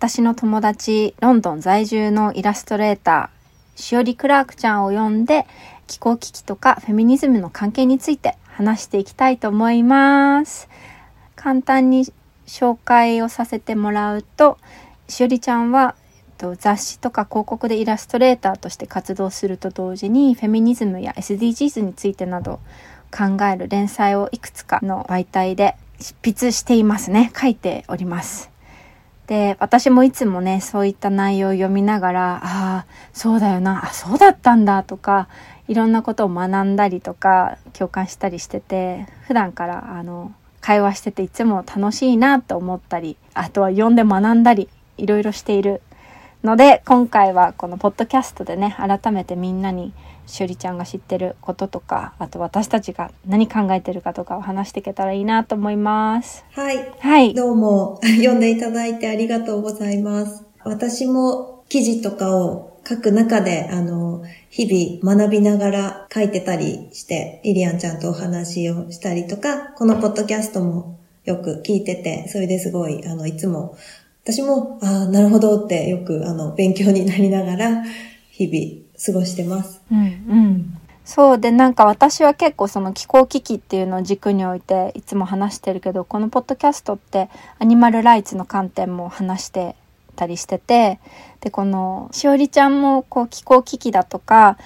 私の友達ロンドン在住のイラストレーターしおりクラークちゃんを呼んで気候危機とかフェミニズムの関係について話していきたいと思います。簡単に紹介をさせてもらうと、しおりちゃんは雑誌とか広告でイラストレーターとして活動すると同時にフェミニズムや SDGs についてなど考える連載をいくつかの媒体で執筆していますね。書いております。で、私もいつもね、そういった内容を読みながら、ああ、そうだよな、あ、そうだったんだとか、いろんなことを学んだりとか、共感したりしてて、普段からあの、会話してていつも楽しいなと思ったり、あとは読んで学んだり、いろいろしているので、今回はこのポッドキャストでね、改めてみんなにしおりちゃんが知ってることとか、あと私たちが何考えてるかとかを話していけたらいいなと思います。はい。はい。どうも、読んでいただいてありがとうございます。私も記事とかを書く中で、あの、日々学びながら書いてたりして、リリアンちゃんとお話をしたりとか、このポッドキャストもよく聞いてて、それですごい、あの、いつも、私も、ああ、なるほどってよく、あの、勉強になりながら、日々過ごしてます。うん、うん。そうで、なんか私は結構その気候危機っていうのを軸に置いていつも話してるけど、このポッドキャストってアニマルライツの観点も話してたりしてて、で、この、しおりちゃんもこう気候危機だとか、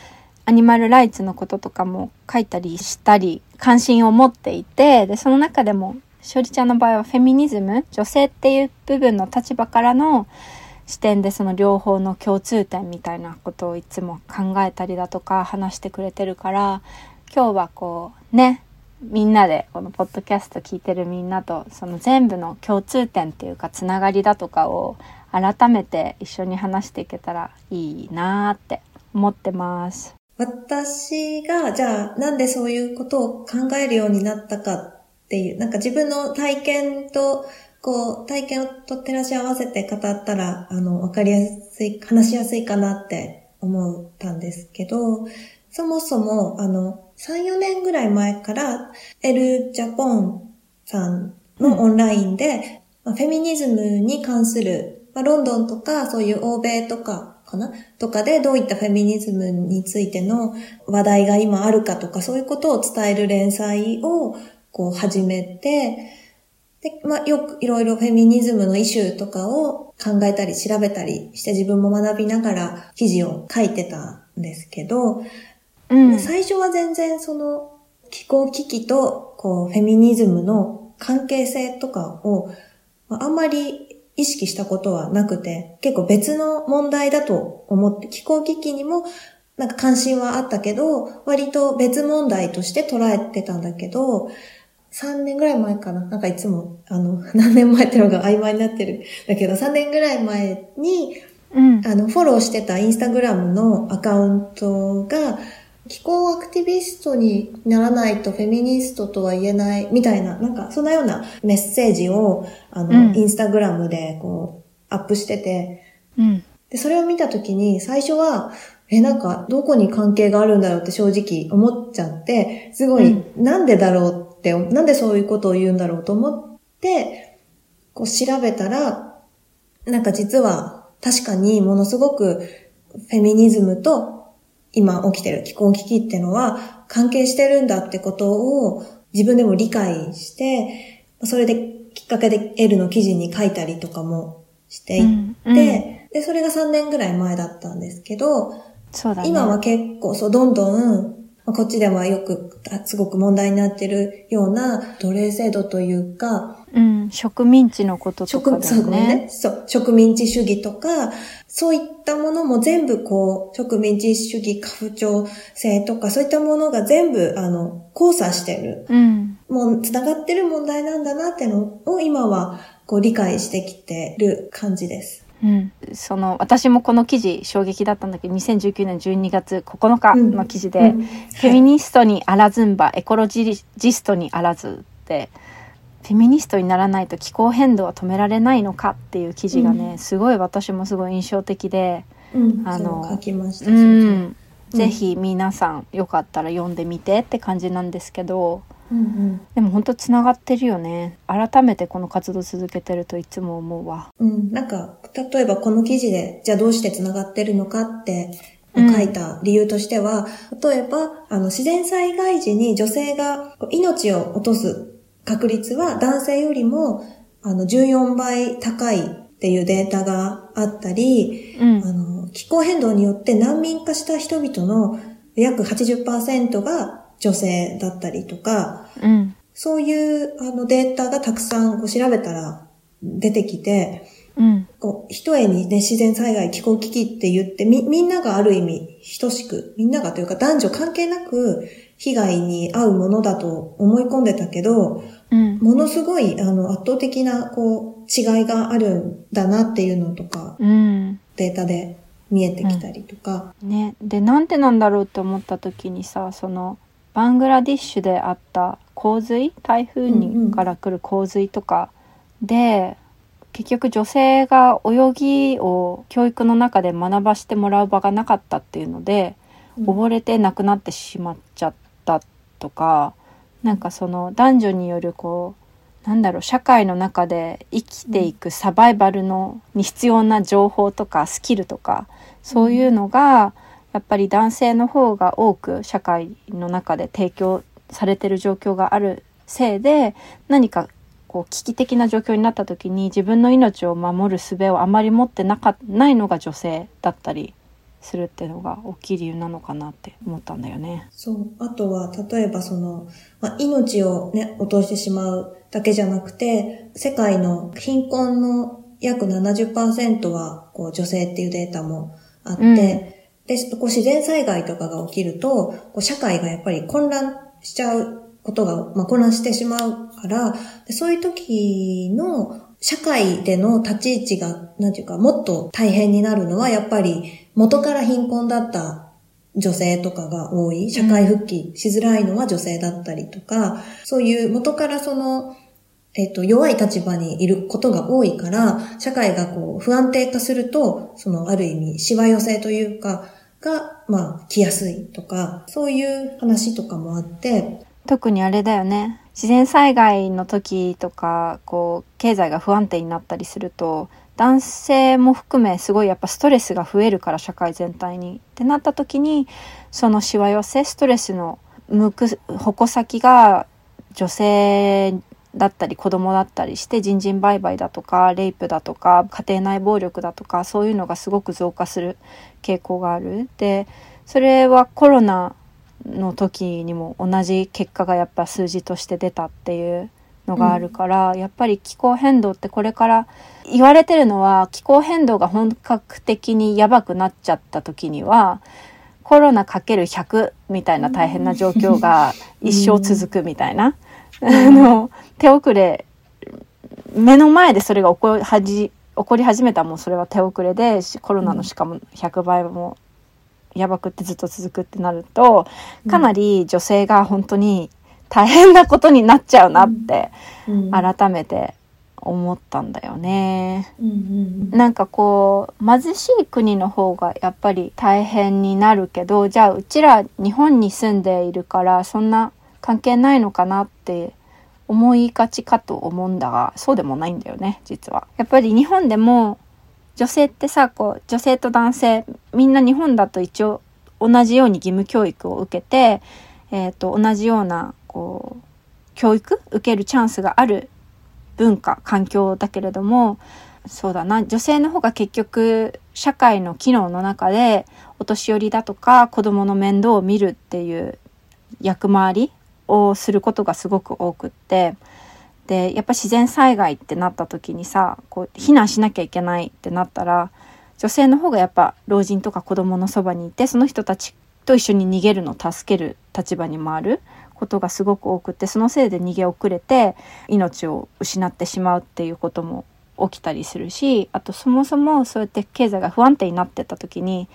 アニマルライツのこととかも書いたりしたり、関心を持っていて、で、その中でも、しおりちゃんの場合はフェミニズム、女性っていう部分の立場からの視点でその両方の共通点みたいなことをいつも考えたりだとか話してくれてるから、今日はこう、ね、みんなでこのポッドキャスト聞いてるみんなとその全部の共通点っていうかつながりだとかを改めて一緒に話していけたらいいなーって思ってます。私が、じゃあなんでそういうことを考えるようになったかっていう、なんか自分の体験と、こう、体験をと照らし合わせて語ったら、あの、わかりやすい、話しやすいかなって思ったんですけど、そもそも、あの、3、4年ぐらい前から、エル・ジャポンさんのオンラインで、うん、フェミニズムに関するまあ、ロンドンとか、そういう欧米とか、かな？とかでどういったフェミニズムについての話題が今あるかとか、そういうことを伝える連載をこう始めて、で、まあ、よくいろいろフェミニズムのイシューとかを考えたり調べたりして自分も学びながら記事を書いてたんですけど、うん、最初は全然その気候危機とこうフェミニズムの関係性とかをあんまり意識したことはなくて、結構別の問題だと思って、気候危機にもなんか関心はあったけど、割と別問題として捉えてたんだけど、3年ぐらい前かな。なんかいつも、あの、何年前ってのが曖昧になってる。だけど、3年ぐらい前に、うん、あの、フォローしてたインスタグラムのアカウントが、気候アクティビストにならないとフェミニストとは言えないみたいな、なんかそんなようなメッセージを、あの、うん、インスタグラムでこう、アップしてて、うん、で、それを見たときに最初は、え、なんか、どこに関係があるんだろうって正直思っちゃって、すごい、うん、なんでだろうって、なんでそういうことを言うんだろうと思って、こう調べたら、なんか実は確かにものすごくフェミニズムと今起きてる気候危機ってのは関係してるんだってことを自分でも理解して、それできっかけで L の記事に書いたりとかもしていって、うん。うん、で、それが3年ぐらい前だったんですけど、そうだね、今は結構そう、どんどんこっちではよく、すごく問題になってるような奴隷制度というか、うん、植民地のこととかだね。そうね。そう、植民地主義とか、そういったものも全部こう、植民地主義、過不調性とか、そういったものが全部、あの、交差してる。うん。もう、繋がってる問題なんだなってのを今は、こう、理解してきてる感じです。うん、その私もこの記事衝撃だったんだけど2019年12月9日の記事で、うん。フェミニストにあらずんば、エコロジストにあらずってフェミニストにならないと気候変動は止められないのかっていう記事がね、うん。すごい私もすごい印象的で、うん、あの書きました。うん。ぜひ皆さんよかったら読んでみてって感じなんですけどうんうん。でも本当つながってるよね。改めてこの活動続けてるといつも思うわ。うん、なんか、例えばこの記事で、じゃあどうして繋がってるのかってうん。書いた理由としては、例えば、あの、自然災害時に女性が命を落とす確率は男性よりも、あの、14倍高いっていうデータがあったり、うん。あの、気候変動によって難民化した人々の約80%が女性だったりとか、うん。そういうあのデータがたくさんこう調べたら出てきて、うん。こう、一重にね、自然災害、気候危機って言って、み、みんながある意味、等しく、みんながというか男女関係なく、被害に遭うものだと思い込んでたけど、うん。ものすごい、あの、圧倒的な、こう、違いがあるんだなっていうのとか、うん。データで見えてきたりとか。ね、でなんでなんだろうって思った時にさそのバングラディッシュであった洪水？台風うんうん。にから来る洪水とかで、結局女性が泳ぎを教育の中で学ばしてもらう場がなかったっていうのでうん。溺れて亡くなってしまっちゃったとかなんかその男女によるこうなんだろう社会の中で生きていくサバイバルのに必要な情報とかスキルとかそういうのがやっぱり男性の方が多く社会の中で提供されてる状況があるせいで何かこう危機的な状況になった時に自分の命を守る術をあまり持ってなかないのが女性だったりするっていうのが大きい理由なのかなって思ったんだよね。そう。あとは、例えばその、ま、命をね、落としてしまうだけじゃなくて、世界の貧困の約70%は、こう、女性っていうデータもあって、うんで、こう自然災害とかが起きると、こう社会がやっぱり混乱しちゃうことが、まあ、混乱してしまうから、でそういう時の社会での立ち位置が、なんていうか、もっと大変になるのは、やっぱり元から貧困だった女性とかが多い、社会復帰しづらいのは女性だったりとか、そういう元からその、えっ、と、弱い立場にいることが多いから、社会がこう、不安定化すると、その、ある意味、しわ寄せというか、が、まあ、来やすいとか、そういう話とかもあって、特にあれだよね。自然災害の時とかこう経済が不安定になったりすると男性も含めすごいやっぱストレスが増えるから社会全体に。ってなった時にそのしわ寄せストレスの向く矛先が女性だったり子供だったりして人身売買だとかレイプだとか家庭内暴力だとかそういうのがすごく増加する傾向がある。でそれはコロナの時にも同じ結果がやっぱ数字として出たっていうのがあるから、やっぱり気候変動ってこれから言われてるのは気候変動が本格的にやばくなっちゃった時にはコロナかける100みたいな大変な状況が一生続くみたいな、あの手遅れ目の前でそれが起こりはじ起こり始めたらもうそれは手遅れでしコロナのしかも100倍もやばくってずっと続くってなるとかなり女性が本当に大変なことになっちゃうなってうん。改めて思ったんだよね。なんかこう貧しい国の方がやっぱり大変になるけどじゃあうちら日本に住んでいるからそんな関係ないのかなって思いがちかと思うんだがそうでもないんだよね実は。やっぱり日本でも女性ってさこう女性と男性みんな日本だと一応同じように義務教育を受けて、えー、と同じようなこう教育受けるチャンスがある文化環境だけれどもそうだな女性の方が結局社会の機能の中でお年寄りだとか子供の面倒を見るっていう役回りをすることがすごく多くってでやっぱ自然災害ってなった時にさこう避難しなきゃいけないってなったら女性の方がやっぱ老人とか子供のそばにいてその人たちと一緒に逃げるのを助ける立場に回ることがすごく多くてそのせいで逃げ遅れて命を失ってしまうっていうことも起きたりするしあとそもそもそうやって経済が不安定になってった時に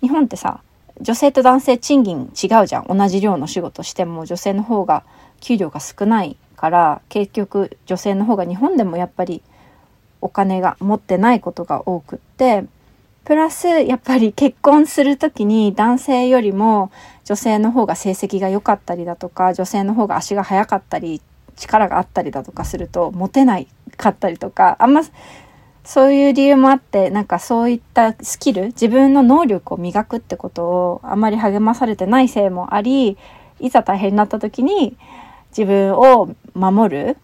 日本ってさ女性と男性賃金違うじゃん。同じ量の仕事しても女性の方が給料が少ないから結局女性の方が日本でもやっぱりお金が持ってないことが多くってプラスやっぱり結婚する時に男性よりも女性の方が成績が良かったりだとか女性の方が足が速かったり力があったりだとかするとモテないかったりとかあんまそういう理由もあってなんかそういったスキル自分の能力を磨くってことをあまり励まされてないせいもありいざ大変になった時に自分を守る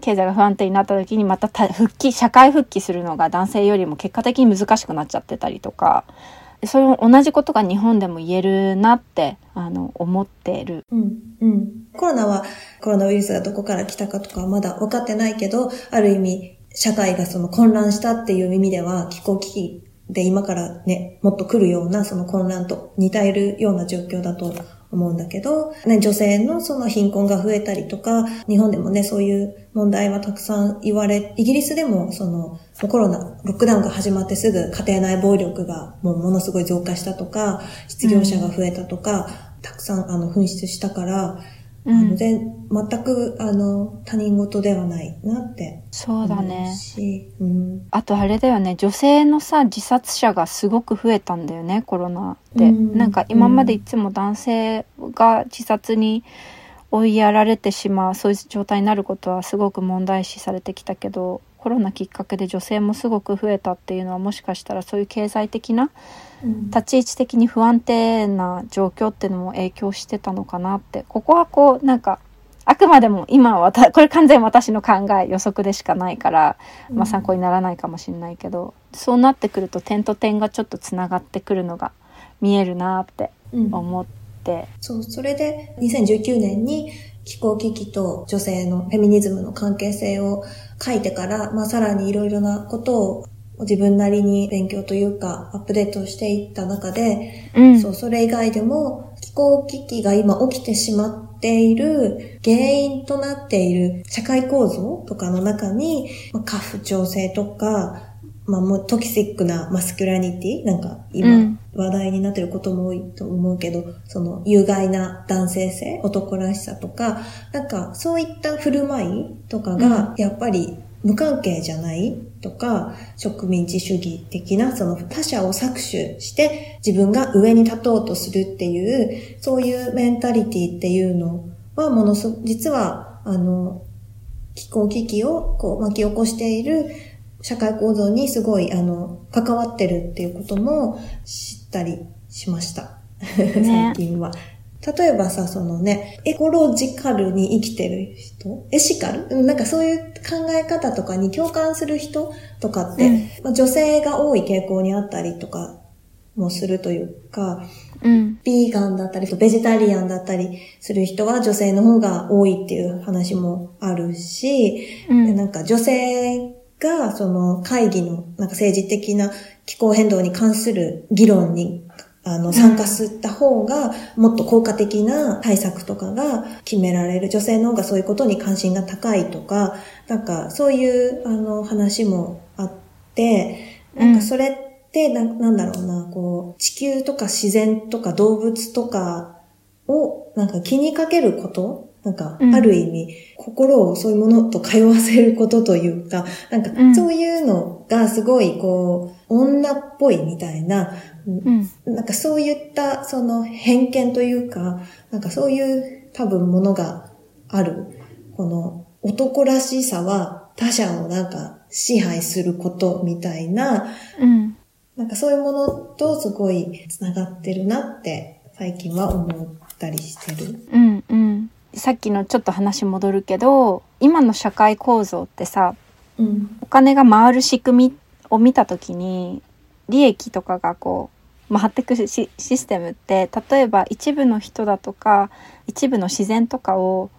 経済が不安定になった時にまた復帰社会復帰するのが男性よりも結果的に難しくなっちゃってたりとかそれ同じことが日本でも言えるなってあの思ってる。うんうん、コロナはコロナウイルスがどこから来たかとかはまだ分かってないけどある意味社会がその混乱したっていう意味では気候危機で今からねもっと来るようなその混乱と似たえるような状況だと思うんだけど、ね、女性のその貧困が増えたりとか、日本でもね、そういう問題はたくさん言われ、イギリスでもそのコロナ、ロックダウンが始まってすぐ家庭内暴力がもうものすごい増加したとか、失業者が増えたとか、うん、たくさんあの噴出したから、うん、あの全くあの他人事ではないなってそうだね、うん、あとあれだよね。女性のさ自殺者がすごく増えたんだよねコロナで、うん、なんか今までいつも男性が自殺に追いやられてしまうそういう状態になることはすごく問題視されてきたけどコロナきっかけで女性もすごく増えたっていうのはもしかしたらそういう経済的な立ち位置的に不安定な状況っていうのも影響してたのかなって。ここはこうなんかあくまでも今はこれ完全私の考え予測でしかないから、まあ、参考にならないかもしれないけど、うん、そうなってくると点と点がちょっとつながってくるのが見えるなって思って、うん、そうそれで2019年に気候危機と女性のフェミニズムの関係性を書いてから、まあ、さらにいろいろなことを自分なりに勉強というかアップデートしていった中で、うん、そうそれ以外でも気候危機が今起きてしまっている原因となっている社会構造とかの中に、まあ、過不調性とか、まあ、もうトキシックなマスキュラニティなんか今話題になってることも多いと思うけど、その有害な男性性、男らしさとか、なんかそういった振る舞いとかがやっぱり無関係じゃないとか、植民地主義的なその他者を搾取して自分が上に立とうとするっていう、そういうメンタリティっていうのはものす、実は、あの、気候危機をこう巻き起こしている社会構造にすごい、あの、関わってるっていうことも知ったりしました。最近は。例えばさ、そのね、エコロジカルに生きてる人？エシカル？なんかそういう考え方とかに共感する人とかって、うん、まあ、女性が多い傾向にあったりとかもするというか、うん、ビーガンだったりとベジタリアンだったりする人は女性の方が多いっていう話もあるし、うん、なんか女性がその会議のなんか政治的な気候変動に関する議論にあの、参加した方が、もっと効果的な対策とかが決められる。女性の方がそういうことに関心が高いとか、なんか、そういう、あの、話もあって、なんかそれってな、なんだろうな、こう、地球とか自然とか動物とかを、なんか気にかけることなんか、ある意味、心をそういうものと通わせることというか、なんか、そういうのがすごい、こう、女っぽいみたいな、うん、なんかそういった、その偏見というか、なんかそういう多分ものがある。この男らしさは他者をなんか支配することみたいな、うん、なんかそういうものとすごい繋がってるなって最近は思ったりしてる。うんうん。さっきのちょっと話戻るけど、今の社会構造ってさ、うん、お金が回る仕組みを見たときに、利益とかがこう回ってくるシステムって例えば一部の人だとか一部の自然とかを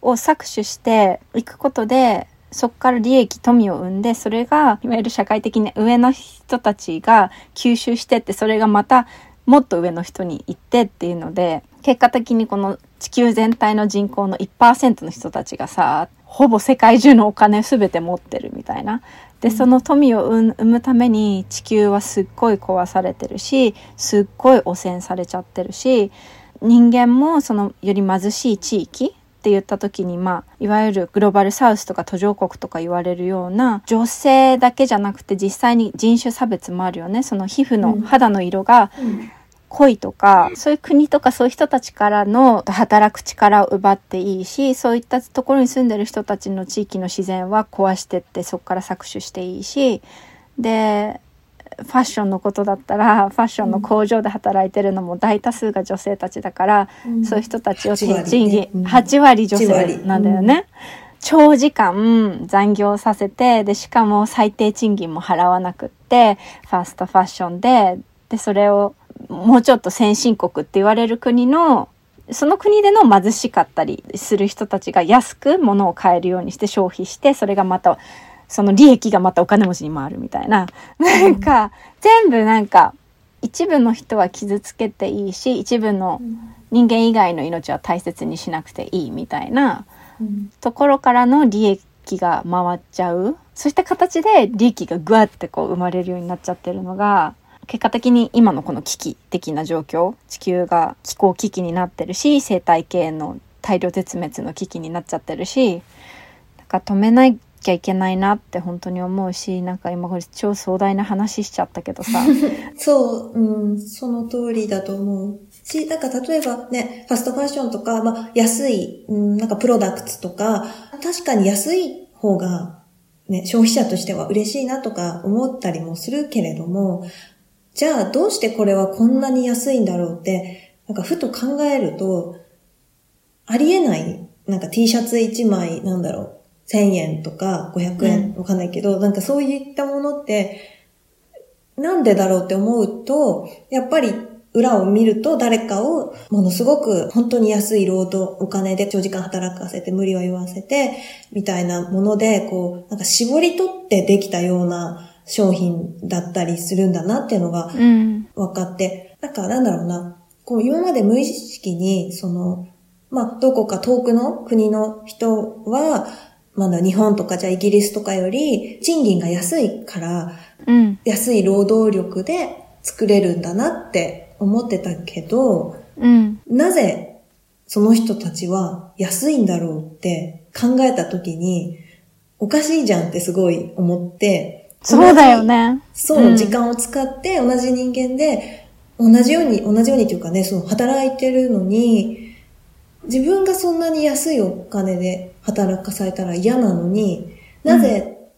を搾取していくことでそこから利益富を生んでそれがいわゆる社会的に上の人たちが吸収してってそれがまたもっと上の人に行ってっていうので結果的にこの地球全体の人口の1%の人たちがさほぼ世界中のお金全て持ってるみたいな。でその富を生むために地球はすっごい壊されてるしすっごい汚染されちゃってるし人間もそのより貧しい地域って言った時にまあいわゆるグローバルサウスとか途上国とか言われるような女性だけじゃなくて実際に人種差別もあるよね。その皮膚の肌の色が濃いとか、そういう国とかそういう人たちからの働く力を奪っていいしそういったところに住んでる人たちの地域の自然は壊してってそこから搾取していいしでファッションのことだったらファッションの工場で働いてるのも大多数が女性たちだから、うん、そういう人たちを賃金8割女性なんだよね。長時間残業させてでしかも最低賃金も払わなくってファーストファッションででそれをもうちょっと先進国って言われる国のその国での貧しかったりする人たちが安く物を買えるようにして消費してそれがまたその利益がまたお金持ちに回るみたいな。なんか、全部なんか、一部の人は傷つけていいし、一部の人間以外の命は大切にしなくていいみたいなところからの利益が回っちゃう。そういった形で利益がぐわってこう生まれるようになっちゃってるのが、結果的に今のこの危機的な状況、地球が気候危機になってるし、生態系の大量絶滅の危機になっちゃってるし、なんか止めなきゃいけないなって本当に思うし、なんか今これ超壮大な話しちゃったけどさ。そう、うん、その通りだと思う。し、なんか例えばね、ファストファッションとか、まあ安い、うん、なんかプロダクツとか、確かに安い方が、ね、消費者としては嬉しいなとか思ったりもするけれども、じゃあどうしてこれはこんなに安いんだろうって、なんかふと考えると、ありえない、なんか T シャツ1枚、なんだろう、1000円とか500円わかんないけど、うん、なんかそういったものって、なんでだろうって思うと、やっぱり裏を見ると誰かをものすごく本当に安い労働、お金で長時間働かせて無理は言わせて、みたいなもので、こう、なんか絞り取ってできたような商品だったりするんだなっていうのが分かって、うん、なんかなんだろうな、こう今まで無意識に、その、まあ、どこか遠くの国の人は、まだ日本とかじゃイギリスとかより賃金が安いから、うん、安い労働力で作れるんだなって思ってたけど、うん、なぜその人たちは安いんだろうって考えた時に、おかしいじゃんってすごい思って、そうだよね。そう、うん、時間を使って同じ人間で、同じように、同じようにというかね、その働いてるのに、自分がそんなに安いお金で働かされたら嫌なのに、なぜ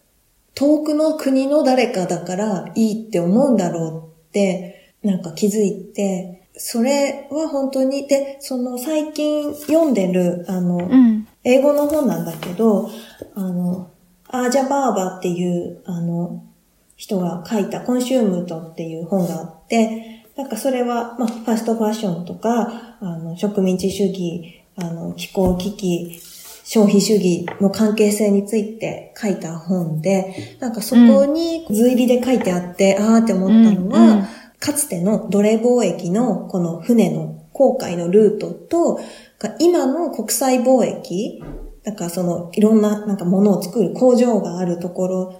遠くの国の誰かだからいいって思うんだろうって、なんか気づいて、それは本当に、で、その最近読んでる、あの、うん、英語の本なんだけど、あの、アージャバーバっていう、あの、人が書いたコンシュームトっていう本があって、なんかそれは、まあ、ファストファッションとか、あの、植民地主義、あの、気候危機、消費主義の関係性について書いた本で、なんかそこに図入りで書いてあって、うん、あーって思ったのは、うんうん、かつての奴隷貿易のこの船の航海のルートと、今の国際貿易、なんかそのいろんななんかものを作る工場があるところ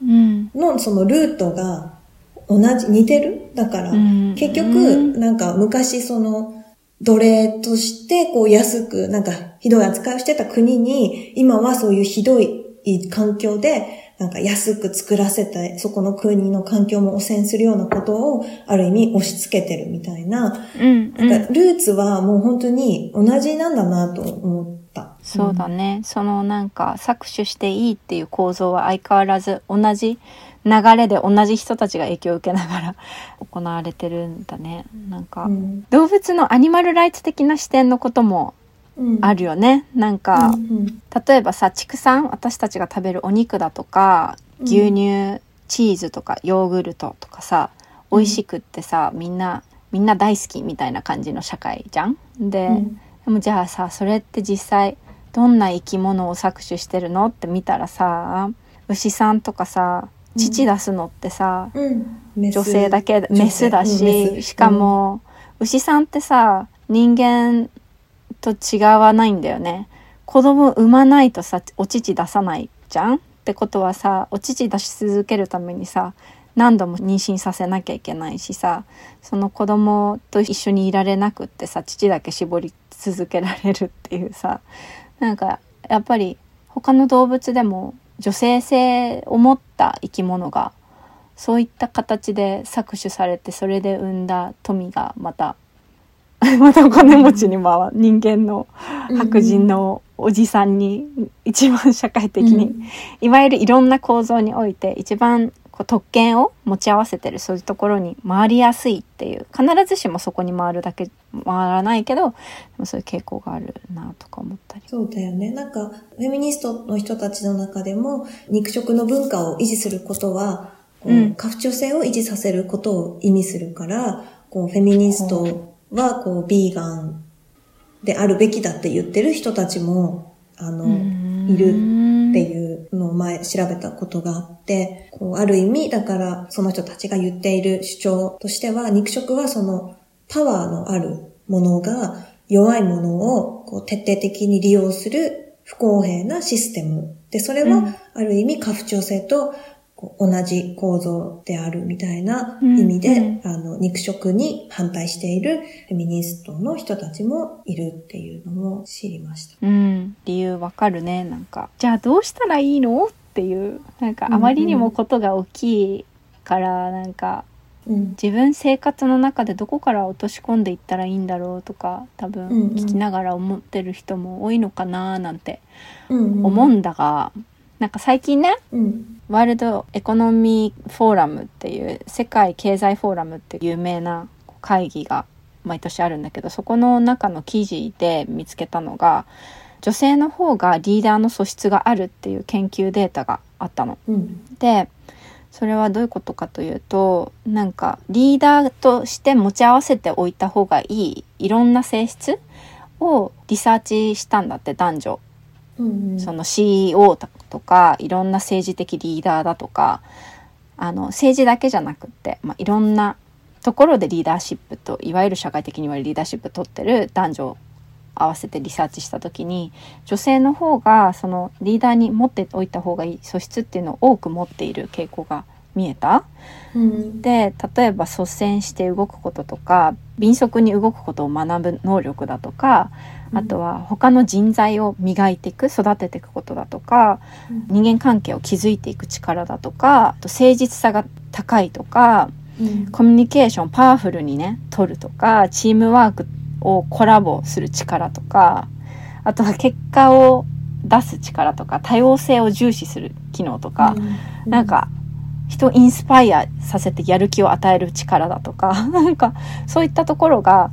のそのルートが同じ、似てる？だから、結局、なんか昔その奴隷として、こう安く、なんかひどい扱いをしてた国に、今はそういうひどい環境で、なんか安く作らせた、そこの国の環境も汚染するようなことを、ある意味押し付けてるみたいな、うん、なんかルーツはもう本当に同じなんだなと思った。そうだね。そのなんか搾取していいっていう構造は相変わらず同じ流れで同じ人たちが影響を受けながら 行われてるんだね。なんか、うん、動物のアニマルライツ的な視点のこともあるよね。うん、なんか、うんうん、例えばさ、畜産、私たちが食べるお肉だとか、牛乳、チーズとかヨーグルトとかさ、美味しくってさ、みんな、みんな大好きみたいな感じの社会じゃん？で、でもじゃあさ、それって実際、どんな生き物を搾取してるのって見たらさ、牛さんとかさ、父出すのってさ、うん、女性だけメスだし、しかも、牛さんってさ人間と違わないんだよね。子供産まないとさ、お乳出さないじゃんってことはさ、お乳出し続けるためにさ、何度も妊娠させなきゃいけないしさ、その子供と一緒にいられなくってさ、乳だけ絞り続けられるっていうさ、なんか、やっぱり他の動物でも女性性を持った生き物がそういった形で搾取されてそれで生んだ富がまた またお金持ちに回人間の白人のおじさんに一番社会的に、うん。いわゆるいろんな構造において一番こう特権を持ち合わせてるそういうところに回りやすいっていう必ずしもそこに回るだけ回らないけどそういう傾向があるなとか思ったり。そうだよね。なんか、フェミニストの人たちの中でも、肉食の文化を維持することは、こううん家父長性を維持させることを意味するから、こう、フェミニストは、こう、ビーガンであるべきだって言ってる人たちも、あの、いるっていうのを前調べたことがあって、こうある意味、だからその人たちが言っている主張としては、肉食はそのパワーのあるものが弱いものをこう徹底的に利用する不公平なシステム。で、それうんはある意味過不調性と同じ構造であるみたいな意味で、うん。あの、肉食に反対しているフェミニストの人たちもいるっていうのも知りました。うん、理由わかるね。なんかじゃあどうしたらいいの？っていう。なんかあまりにもことが大きいからなんかうん。自分生活の中でどこから落とし込んでいったらいいんだろうとか多分うんうん。聞きながら思ってる人も多いのかななんてうん。思うんだが、なんか最近ねうん。ワールドエコノミーフォーラムっていう世界経済フォーラムっていう有名な会議が毎年あるんだけどそこの中の記事で見つけたのが女性の方がリーダーの素質があるっていう研究データがあったの。うん。でそれはどういうことかというとなんかリーダーとして持ち合わせておいた方がいいいろんな性質をリサーチしたんだって男女うんうん。その CEO とかいろんな政治的リーダーだとかあの政治だけじゃなくって、まあ、いろんなところでリーダーシップといわゆる社会的に言われるリーダーシップを取ってる男女を合わせてリサーチした時に女性の方がそのリーダーに持っておいた方がいい素質っていうのを多く持っている傾向が見えた。うん。で例えば率先して動くこととか敏速に動くことを学ぶ能力だとかあとは他の人材を磨いていく育てていくことだとか人間関係を築いていく力だとかあと誠実さが高いとかうん。コミュニケーションパワフルにね取るとかチームワークをコラボする力とかあとは結果を出す力とか多様性を重視する機能とか、うなん、か人をインスパイアさせてやる気を与える力だとか なんかそういったところが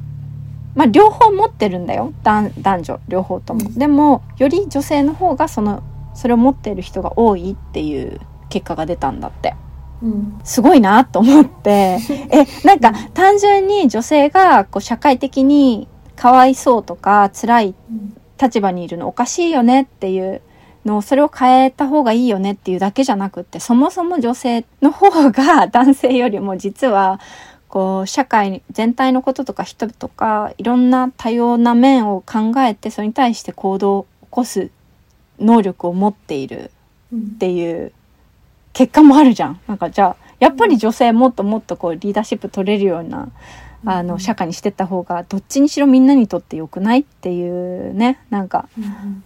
まあ両方持ってるんだよ男男女両方とも。うんでもより女性の方がそのそれを持っている人が多いっていう結果が出たんだって。うん。すごいなと思って えなんか単純に女性がこう社会的にかわいそうとか辛いうん立場にいるのおかしいよねっていうのをそれを変えた方がいいよねっていうだけじゃなくってそもそも女性の方が男性よりも実はこう社会全体のこととか人とかいろんな多様な面を考えてそれに対して行動を起こす能力を持っているうんっていう結果もあるじゃん。なんかじゃあやっぱり女性もっともっとこうリーダーシップ取れるようなあの社会にしてった方がどっちにしろみんなにとって良くないっていうねなんかうん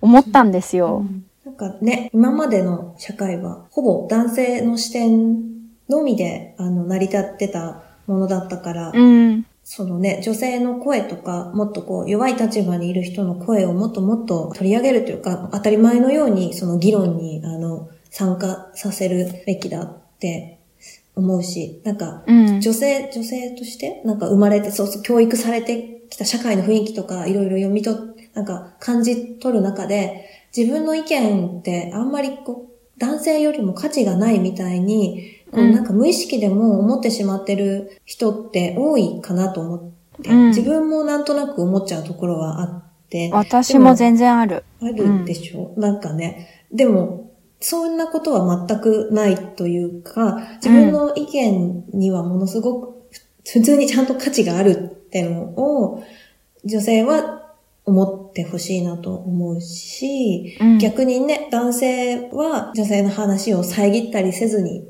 思ったんですよ。なんかね、今までの社会は、ほぼ男性の視点のみで、あの、成り立ってたものだったから、うん。そのね、女性の声とか、もっとこう、弱い立場にいる人の声をもっともっと取り上げるというか、当たり前のように、その議論に、あの、参加させるべきだって思うし、なんか、うん。女性、女性として、なんか生まれて、そうそう、教育されてきた社会の雰囲気とか、いろいろ読み取っ、なんか感じ取る中で、自分の意見ってあんまりこう、男性よりも価値がないみたいに、こううん。なんか無意識でも思ってしまってる人って多いかなと思って、うん。自分もなんとなく思っちゃうところはあって、私も全然ある。あるでしょ、なんかね。でも、そんなことは全くないというか、自分の意見にはものすごく、普通にちゃんと価値があるってのを、女性は思ってほしいなと思うし、うん。逆にね、男性は女性の話を遮ったりせずに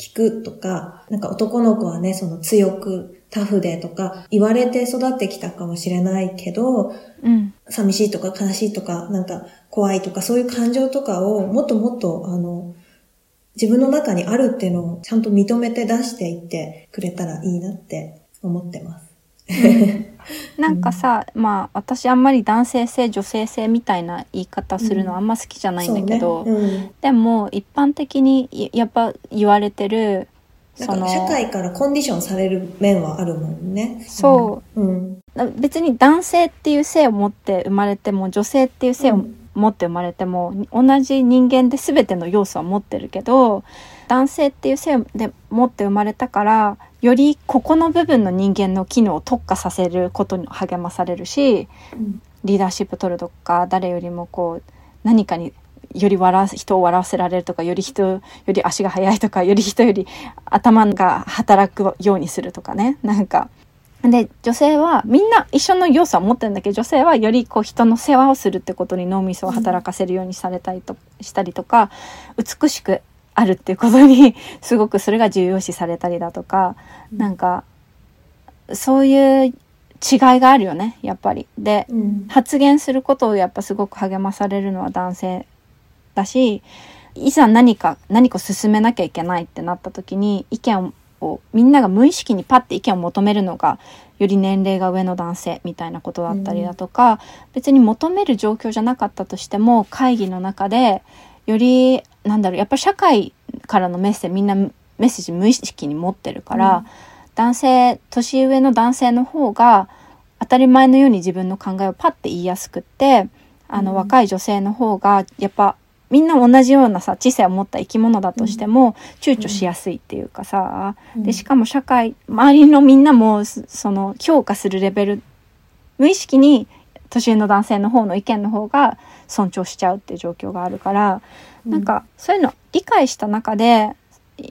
聞くとか、なんか男の子はね、その強くタフでとか言われて育ってきたかもしれないけど、うん。寂しいとか悲しいとか、なんか怖いとかそういう感情とかをもっともっとあの、自分の中にあるっていうのをちゃんと認めて出していってくれたらいいなって思ってます。なんかさ、まあ私あんまり男性性女性性みたいな言い方するのあんま好きじゃないんだけど、そうねでも一般的にいやっぱ言われてるうん、その社会からコンディションされる面はあるもんね。。そううん。別に男性っていう性を持って生まれても女性っていう性をうん持って生まれても、同じ人間で全ての要素は持ってるけど男性っていう性で持って生まれたからよりここの部分の人間の機能を特化させることに励まされるしうん。リーダーシップ取るとか誰よりもこう何かにより笑人を笑わせられるとかより人より足が速いとかより人より頭が働くようにするとかね。なんか。で女性はみんな一緒の要素は持ってるんだけど女性はよりこう人の世話をするってことに脳みそを働かせるようにされたりとしたりとか美しくあるっていうことにすごくそれが重要視されたりだとかなんかそういう違いがあるよねやっぱり。でうん。発言することをやっぱすごく励まされるのは男性だしいざ何か何かを進めなきゃいけないってなった時に意見をみんなが無意識にパッて意見を求めるのがより年齢が上の男性みたいなことだったりだとか、別に求める状況じゃなかったとしても会議の中でよりなんだろうやっぱ社会からのメッセージみんなメッセージ無意識に持ってるから、うん。男性年上の男性の方が当たり前のように自分の考えをパッて言いやすくってあの、うん。若い女性の方がやっぱみんな同じようなさ知性を持った生き物だとしても、躊躇しやすいっていうかさ、でしかも社会周りのみんなもそその評価するレベル無意識に年上の男性の方の意見の方が尊重しちゃうっていう状況があるから、なんかそういうの理解した中で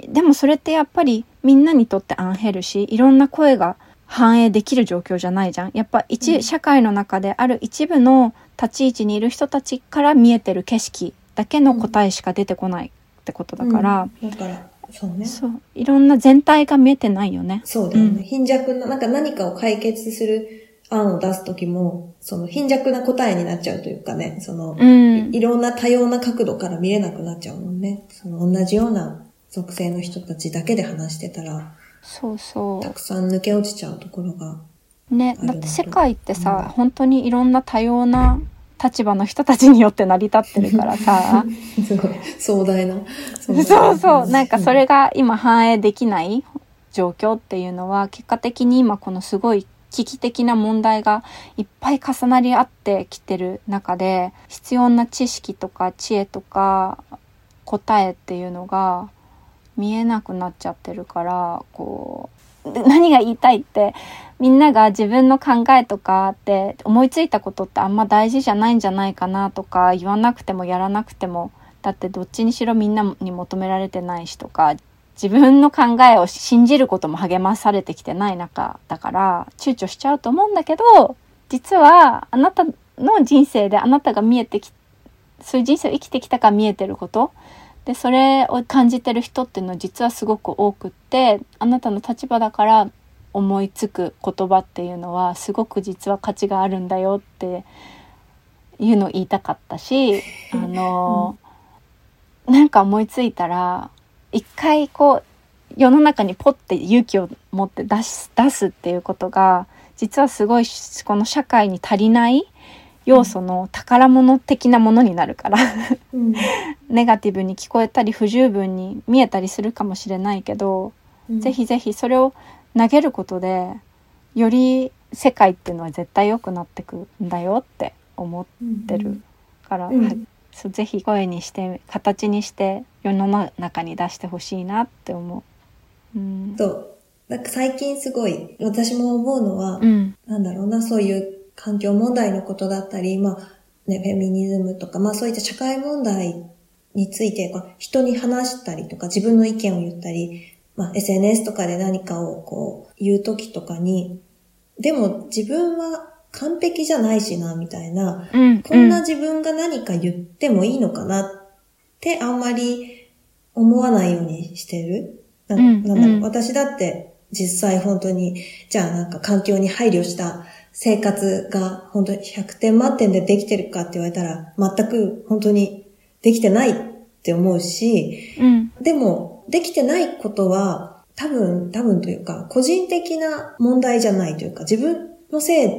でもそれってやっぱりみんなにとってアンヘルシーいろんな声が反映できる状況じゃないじゃんやっぱ一、うん社会の中である一部の立ち位置にいる人たちから見えてる景色だけの答えしか出てこないってことだから、うんだから、そうね。そういろんな全体が見えてないよね。そうだよね。うん貧弱な、なんか何かを解決する案を出すときも、その貧弱な答えになっちゃうというかね、その、うんいろんな多様な角度から見れなくなっちゃうもんね。その同じような属性の人たちだけで話してたら、そうそたくさん抜け落ちちゃうところが。うねだって世界ってさ、うん本当にいろんな多様な立場の人たちによって成り立ってるからさ すごい壮大な。そうそうなんかそれが今反映できない状況っていうのは結果的に今このすごい危機的な問題がいっぱい重なり合ってきてる中で必要な知識とか知恵とか答えっていうのが見えなくなっちゃってるからこう何が言いたいってみんなが自分の考えとかって思いついたことってあんま大事じゃないんじゃないかなとか言わなくてもやらなくてもだってどっちにしろみんなに求められてないしとか自分の考えを信じることも励まされてきてない中だから躊躇しちゃうと思うんだけど実はあなたの人生であなたが見えてきそういう人生を生きてきたから見えてること。でそれを感じてる人っていうのは実はすごく多くってあなたの立場だから思いつく言葉っていうのはすごく実は価値があるんだよっていうのを言いたかったしあの、なんか思いついたら一回こう世の中にポッて勇気を持って出す出すっていうことが実はすごいこの社会に足りない要素の宝物的なものになるからうん。ネガティブに聞こえたり不十分に見えたりするかもしれないけど、うん。ぜひぜひそれを投げることでより世界っていうのは絶対良くなってくんだよって思ってるから、うん。はいそうぜひ声にして形にして世の中に出してほしいなって思う。うんそう。なんか最近すごい、私も思うのは、うんなんだろうな、そういう環境問題のことだったり、まあ、ね、フェミニズムとか、まあそういった社会問題について、こう人に話したりとか、自分の意見を言ったり、まあ SNS とかで何かをこう言うときとかに、でも自分は完璧じゃないしな、みたいな。うん。こんな自分が何か言ってもいいのかなってあんまり思わないようにしてる。なうんなんだろう、うん私だって実際本当に、じゃあなんか環境に配慮した生活が本当に100点満点でできてるかって言われたら全く本当にできてないって思うし、うん。でもできてないことは多分、多分というか個人的な問題じゃないというか自分のせい、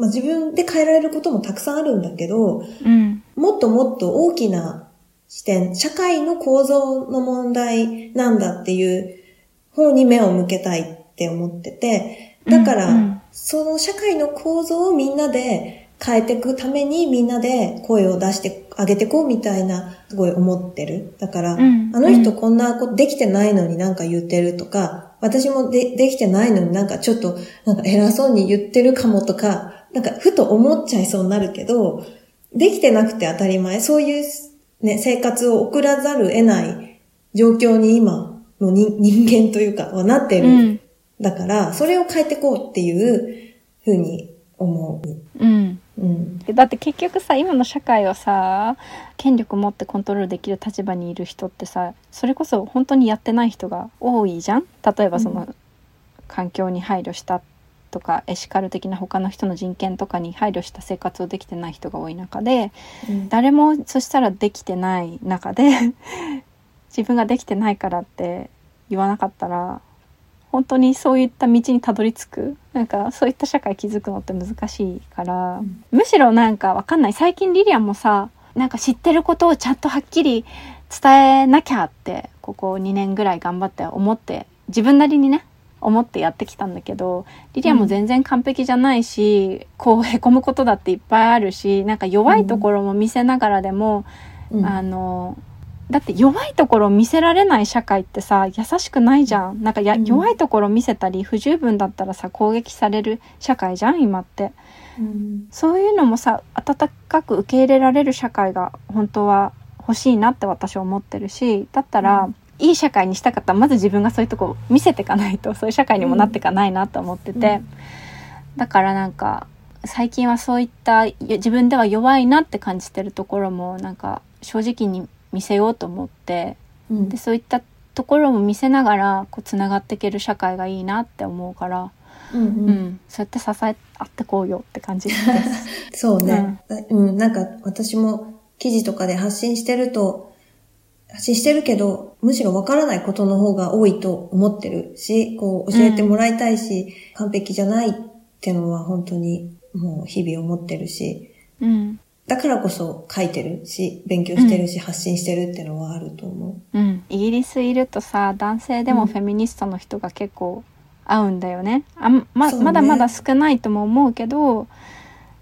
まあ自分で変えられることもたくさんあるんだけど、うん。もっともっと大きな視点、社会の構造の問題なんだっていう方に目を向けたいって思ってて、だから、うんうんその社会の構造をみんなで変えていくためにみんなで声を出してあげていこうみたいな、すごい思ってる。だから、うんあの人こんなことできてないのになんか言ってるとか、私もでできてないのになんかちょっとなんか偉そうに言ってるかもとか、なんかふと思っちゃいそうになるけど、できてなくて当たり前、そういうね、生活を送らざる得ない状況に今の人人間というかはなってる。うん。だから、それを変えていこうっていうふうに思う。うん。うん。だって結局さ今の社会をさ権力持ってコントロールできる立場にいる人ってさそれこそ本当にやってない人が多いじゃん例えばその、う環境に配慮したとかエシカル的な他の人の人権とかに配慮した生活をできてない人が多い中で誰もそしたらできてない中で 自分ができてないからって言わなかったら本当にそういった道にたどり着く？なんかそういった社会築くのって難しいから、うん。むしろなんかわかんない。最近リリアンもさなんか知ってることをちゃんとはっきり伝えなきゃってここ2年ぐらい頑張って思って自分なりにね思ってやってきたんだけどリリアンも全然完璧じゃないし、こうへこむことだっていっぱいあるしなんか弱いところも見せながらでも、うん。あのだって弱いところを見せられない社会ってさ優しくないじゃん。なんかや、うん。弱いところ見せたり不十分だったらさ攻撃される社会じゃん今って。うん。そういうのもさ温かく受け入れられる社会が本当は欲しいなって私は思ってるしだったら、うんいい社会にしたかったらまず自分がそういうとこ見せていかないとそういう社会にもなっていかないなと思ってて、うん。だからなんか最近はそういった自分では弱いなって感じてるところもなんか正直に見せようと思って。うん。でそういったところも見せながらこうつながっていける社会がいいなって思うから、うんううん。んそうやって支え合ってこうよって感じです。そうね、うん。なんか私も記事とかで発信してると、発信してるけど、むしろわからないことの方が多いと思ってるし、こう教えてもらいたいし、完璧じゃないってのは本当にもう日々思ってるし、うん。だからこそ書いてるし、勉強してるし、発信してるってのはあると思う。ん、イギリスいるとさ男性でうん。もフェミニストの人が結構合うんだよね。あんまね。まだまだ少ないとも思うけど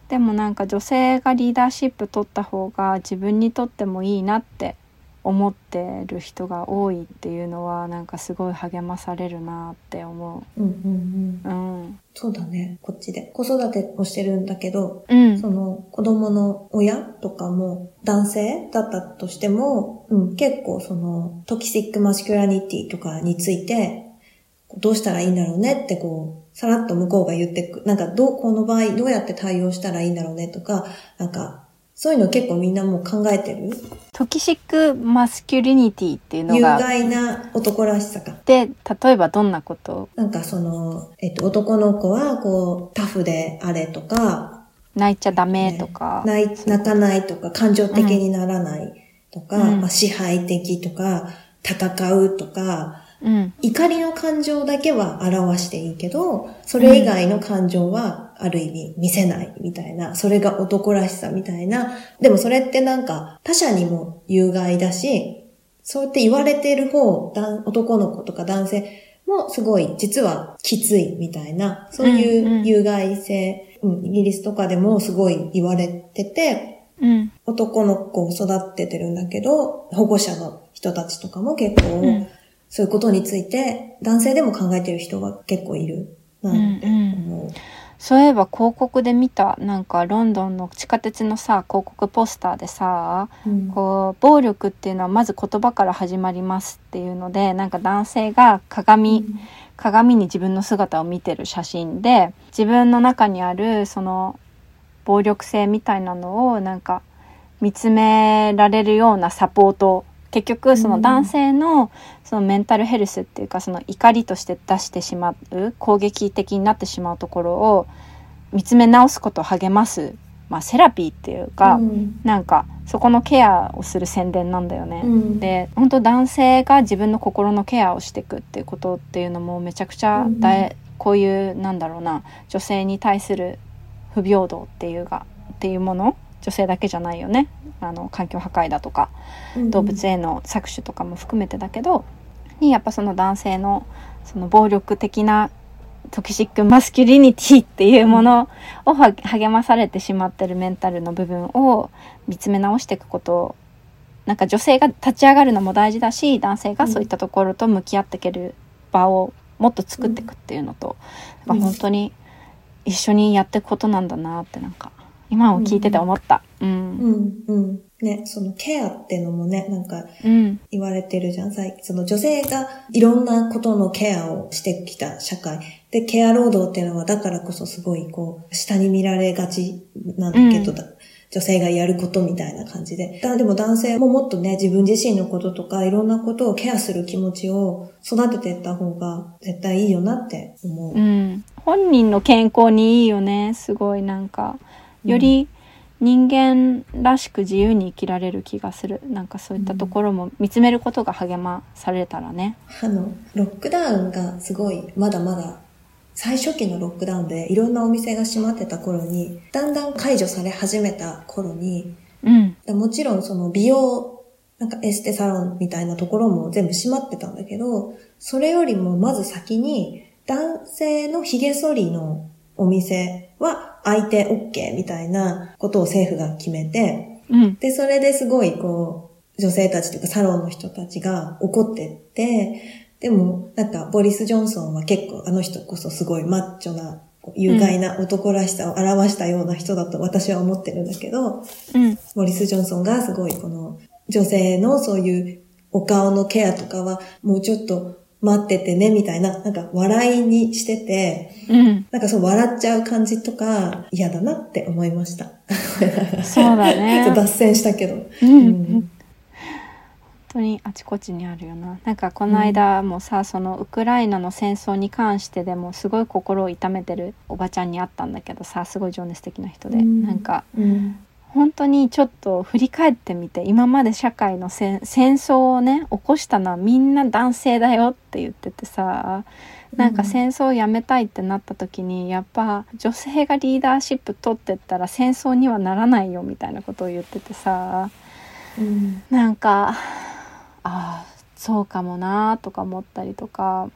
でもなんか女性がリーダーシップ取った方が自分にとってもいいなって思ってる人が多いっていうのはなんかすごい励まされるなって思う。うんうんうん。う。うん。そうだね、こっちで。子育てをしてるんだけど、うん。その子供の親とかも男性だったとしても、うん、結構その toxic masculinity とかについて、どうしたらいいんだろうねってこう、さらっと向こうが言ってく、なんかどう、この場合どうやって対応したらいいんだろうねとか、なんか、そういうの結構みんなもう考えてる？トキシックマスキュリニティっていうの有が害な男らしさか。で例えばどんなこと？なんかその、えっと、男の子はこう、タフであれとか、泣いちゃダメとか、泣い泣かないとか、感情的にならないとか、うん。まあ、支配的とか、戦うとか、うん。怒りの感情だけは表していいけど、それ以外の感情はある意味見せないみたいな、それが男らしさみたいな。でもそれってなんか他者にも有害だし、そうやって言われている方、男男の子とか男性もすごい実はきついみたいな、そううんういうん有害性、うんイギリスとかでもすごい言われてて、うん男の子を育ててるんだけど、保護者の人たちとかも結構、うんそういうことについて、男性でも考えてる人が結構いるなって思う。そういえば広告で見たなんかロンドンの地下鉄のさ広告ポスターでさうん。こう暴力っていうのはまず言葉から始まりますっていうのでなんか男性が鏡、鏡に自分の姿を見てる写真で自分の中にあるその暴力性みたいなのをなんか見つめられるようなサポート結局その男性のそのメンタルヘルスっていうかその怒りとして出してしまう攻撃的になってしまうところを見つめ直すことを励ます、まあ、セラピーっていうか、うん。なんかそこのケアをする宣伝なんだよね。うん。で本当男性が自分の心のケアをしていくっていうことっていうのもめちゃくちゃ大、こういうなんだろうな女性に対する不平等っていうがっていうもの女性だけじゃないよね。あの環境破壊だとか動物への搾取とかも含めてだけどにやっぱその男性のその暴力的なトキシックマスキュリニティっていうものをは励まされてしまってるメンタルの部分を見つめ直していくことをなんか女性が立ち上がるのも大事だし男性がそういったところと向き合っていける場をもっと作っていくっていうのと、やっぱ本当に一緒にやっていくことなんだなってなんか今を聞いてて思った。うん。うん、うん。ね、そのケアってのもね、なんかうん。言われてるじゃん。最近その女性がいろんなことのケアをしてきた社会。で、ケア労働っていうのはだからこそすごいこう、下に見られがちなんだけど、うんだ女性がやることみたいな感じで。だでも男性ももっとね、自分自身のこととかいろんなことをケアする気持ちを育てていった方が絶対いいよなって思う。うん。本人の健康にいいよね。すごいなんか、より人間らしく自由に生きられる気がする。なんかそういったところも見つめることが励まされたらね。あの、ロックダウンがすごい、まだまだ、最初期のロックダウンでいろんなお店が閉まってた頃に、だんだん解除され始めた頃に、うん。もちろんその美容、なんかエステサロンみたいなところも全部閉まってたんだけど、それよりもまず先に、男性の髭剃りのお店は開いて OK みたいなことを政府が決めて、うん。で、それですごいこう、女性たちというかサロンの人たちが怒ってって、でもなんかボリス・ジョンソンは結構あの人こそすごいマッチョな、有害な男らしさを表したような人だと私は思ってるんだけど、うん。ボリス・ジョンソンがすごいこの女性のそういうお顔のケアとかはもうちょっと待っててねみたいな、なんか笑いにしてて、うん。なんかそう笑っちゃう感じとか嫌だなって思いました。そうだね。ちょっと脱線したけど。うん。うん。本当にあちこちにあるよな。なんかこの間もさ、そのウクライナの戦争に関してでもすごい心を痛めてるおばちゃんに会ったんだけどさすごい情熱的な人で、うん。なんかうん本当にちょっと振り返ってみて今まで社会の戦戦争をね起こしたのはみんな男性だよって言っててさなんか戦争をやめたいってなった時にやっぱ女性がリーダーシップ取ってったら戦争にはならないよみたいなことを言っててさうん。なんかああそうかもなとか思ったりとか、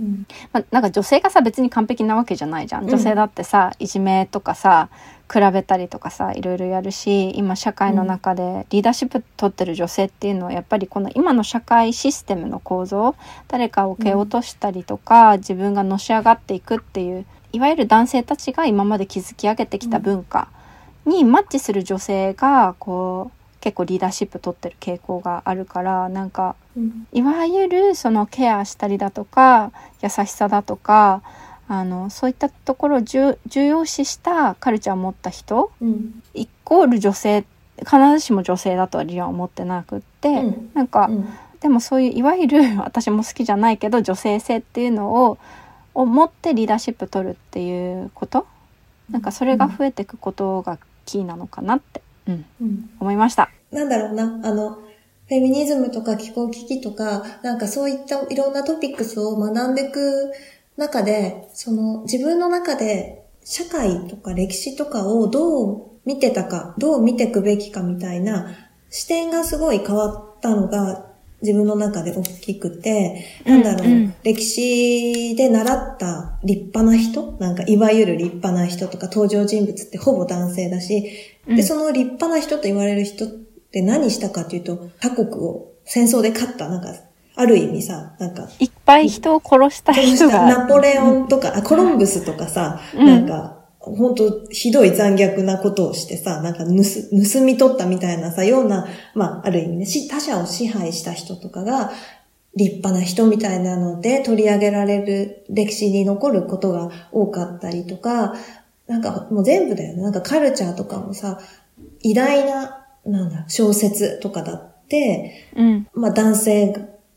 うん。まあ、なんか女性がさ別に完璧なわけじゃないじゃん。うん。女性だってさ、いじめとかさ比べたりとかさいろいろやるし今社会の中でリーダーシップ取ってる女性っていうのはやっぱりこの今の社会システムの構造誰かを蹴落としたりとか、自分がのし上がっていくっていういわゆる男性たちが今まで築き上げてきた文化にマッチする女性がこう結構リーダーシップ取ってる傾向があるからなんかうん。いわゆるそのケアしたりだとか優しさだとかあのそういったところを重重要視したカルチャーを持った人うん。イコール女性必ずしも女性だとはリアは思ってなくって、うん。なんか、うん。でもそういういわゆる私も好きじゃないけど女性性っていうのをを持ってリーダーシップ取るっていうこと？なんかそれが増えていくことがキーなのかなって、うん、うん思いました。なんだろうな、あの、フェミニズムとか気候危機とか、なんかそういったいろんなトピックスを学んでいく中で、その自分の中で社会とか歴史とかをどう見てたか、どう見ていくべきかみたいな視点がすごい変わったのが自分の中で大きくて、なんだろう、うんうん。歴史で習った立派な人なんかいわゆる立派な人とか登場人物ってほぼ男性だし、うんで、その立派な人と言われる人って何したかっていうと、他国を戦争で勝った、なんか、ある意味さ、なんか、いっぱい人を殺した人が。ナポレオンとか、あコロンブスとかさ、うん。なんか、本当ひどい残虐なことをしてさ、なんか盗盗み取ったみたいなさ、ような、まあ、ある意味ね、し他者を支配した人とかが、立派な人みたいなので取り上げられる歴史に残ることが多かったりとか、なんかもう全部だよね。なんかカルチャーとかもさ、偉大な、なんだ、小説とかだって、うん。まあ男性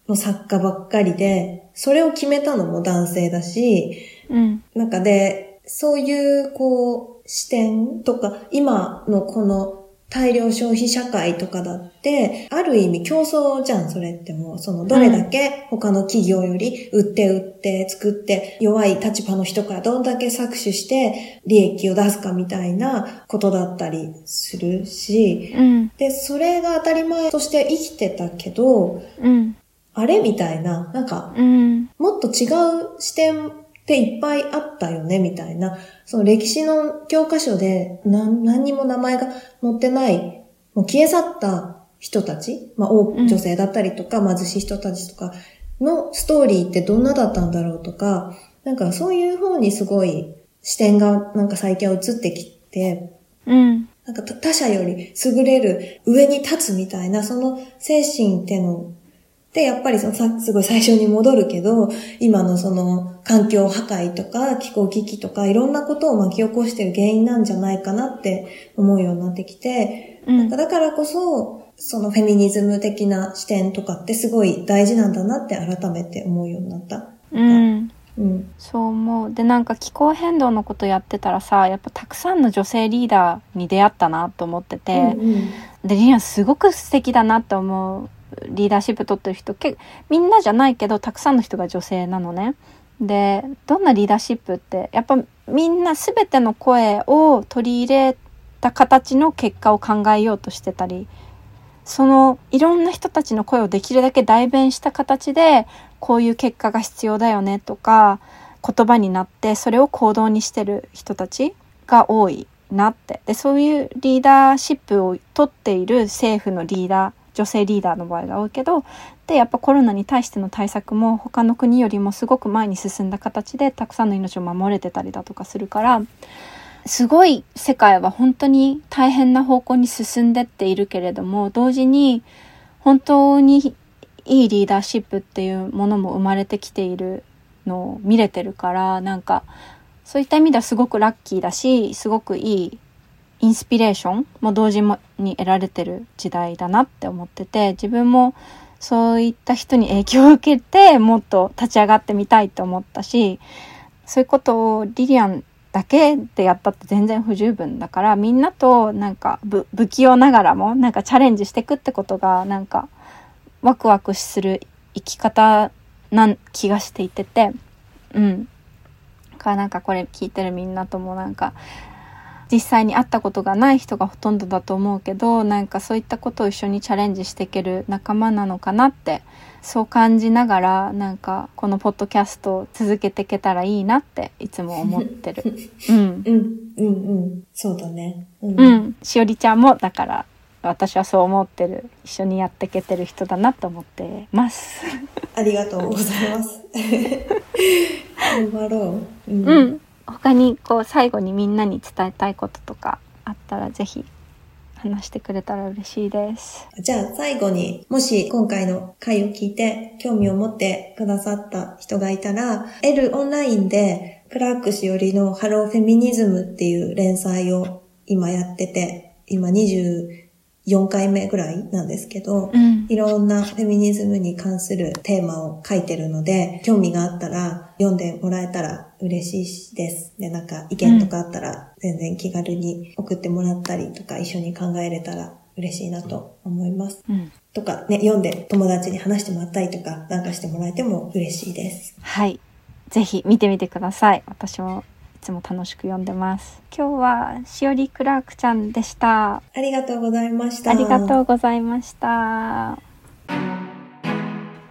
の作家ばっかりで、それを決めたのも男性だし、うん。なんかで、そういう、こう、視点とか、今のこの大量消費社会とかだって、ある意味競争じゃん、それってもう、その、どれだけ他の企業より売って売って作って、弱い立場の人からどんだけ搾取して利益を出すかみたいなことだったりするし、うん。で、それが当たり前として生きてたけど、うん。あれみたいな、なんか、うん。もっと違う視点っていっぱいあったよね、みたいな。その歴史の教科書で何何にも名前が載ってない、もう消え去った人たち、まあ、女性だったりとか、貧しい人たちとかのストーリーってどんなだったんだろうとか、なんかそういう方にすごい視点がなんか最近は移ってきて、うん。なんか他他者より優れる上に立つみたいな、その精神ってので、やっぱりそのさ、すごい最初に戻るけど、今のその環境破壊とか気候危機とかいろんなことを巻き起こしてる原因なんじゃないかなって思うようになってきて、うん。だからこそ、そのフェミニズム的な視点とかってすごい大事なんだなって改めて思うようになった。うん。うん。そう思う。で、なんか気候変動のことやってたらさ、やっぱたくさんの女性リーダーに出会ったなと思ってて、うんうんで、リリアンすごく素敵だなって思う。リーダーシップ取ってる人、けみんなじゃないけど、たくさんの人が女性なのね。で、どんなリーダーシップって、やっぱみんな全ての声を取り入れた形の結果を考えようとしてたり、そのいろんな人たちの声をできるだけ代弁した形で、こういう結果が必要だよねとか、言葉になって、それを行動にしてる人たちが多いなって。で、そういうリーダーシップを取っている政府のリーダー、女性リーダーの場合が多いけど、で、やっぱコロナに対しての対策も他の国よりもすごく前に進んだ形でたくさんの命を守れてたりだとかするから、すごい世界は本当に大変な方向に進んでっているけれども、同時に本当にいいリーダーシップっていうものも生まれてきているのを見れてるから、なんか、そういった意味ではすごくラッキーだし、すごくいいインスピレーションも同時に得られてる時代だなって思ってて、自分もそういった人に影響を受けて、もっと立ち上がってみたいと思ったし、そういうことをリリアンだけでやったって全然不十分だから、みんなとなんか不不器用ながらもなんかチャレンジしていくってことがなんかワクワクする生き方な気がしていてて、うん。だからなんかこれ聞いてるみんなともなんか実際に会ったことがない人がほとんどだと思うけどなんかそういったことを一緒にチャレンジしていける仲間なのかなってそう感じながらなんかこのポッドキャストを続けていけたらいいなっていつも思ってる。うん。うん、うん、うん。そうだね。うんうん。しおりちゃんもだから私はそう思ってる一緒にやっていけてる人だなと思ってます。ありがとうございます。頑張ろう。うんうん。他にこう最後にみんなに伝えたいこととかあったらぜひ話してくれたら嬉しいです。じゃあ最後に、もし今回の回を聞いて興味を持ってくださった人がいたら、L オンラインでクラークしおりのハローフェミニズムっていう連載を今やってて、今24回目ぐらいなんですけど、うん。いろんなフェミニズムに関するテーマを書いてるので、興味があったら読んでもらえたら嬉しいです。で、なんか意見とかあったら全然気軽に送ってもらったりとか一緒に考えれたら嬉しいなと思います。うん。とかね、読んで友達に話してもらったりとかなんかしてもらえても嬉しいです。はい。ぜひ見てみてください。私もいつも楽しく読んでます。今日はしおりクラークちゃんでした。ありがとうございました。ありがとうございました。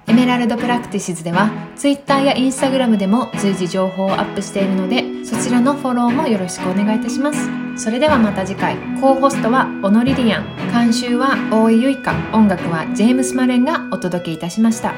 エメラルドプラクティシズでは Twitter や Instagram でも随時情報をアップしているのでそちらのフォローもよろしくお願いいたしますそれではまた次回 co-host は小野リリアン監修は大井ゆいか音楽はジェームス・マレンがお届けいたしました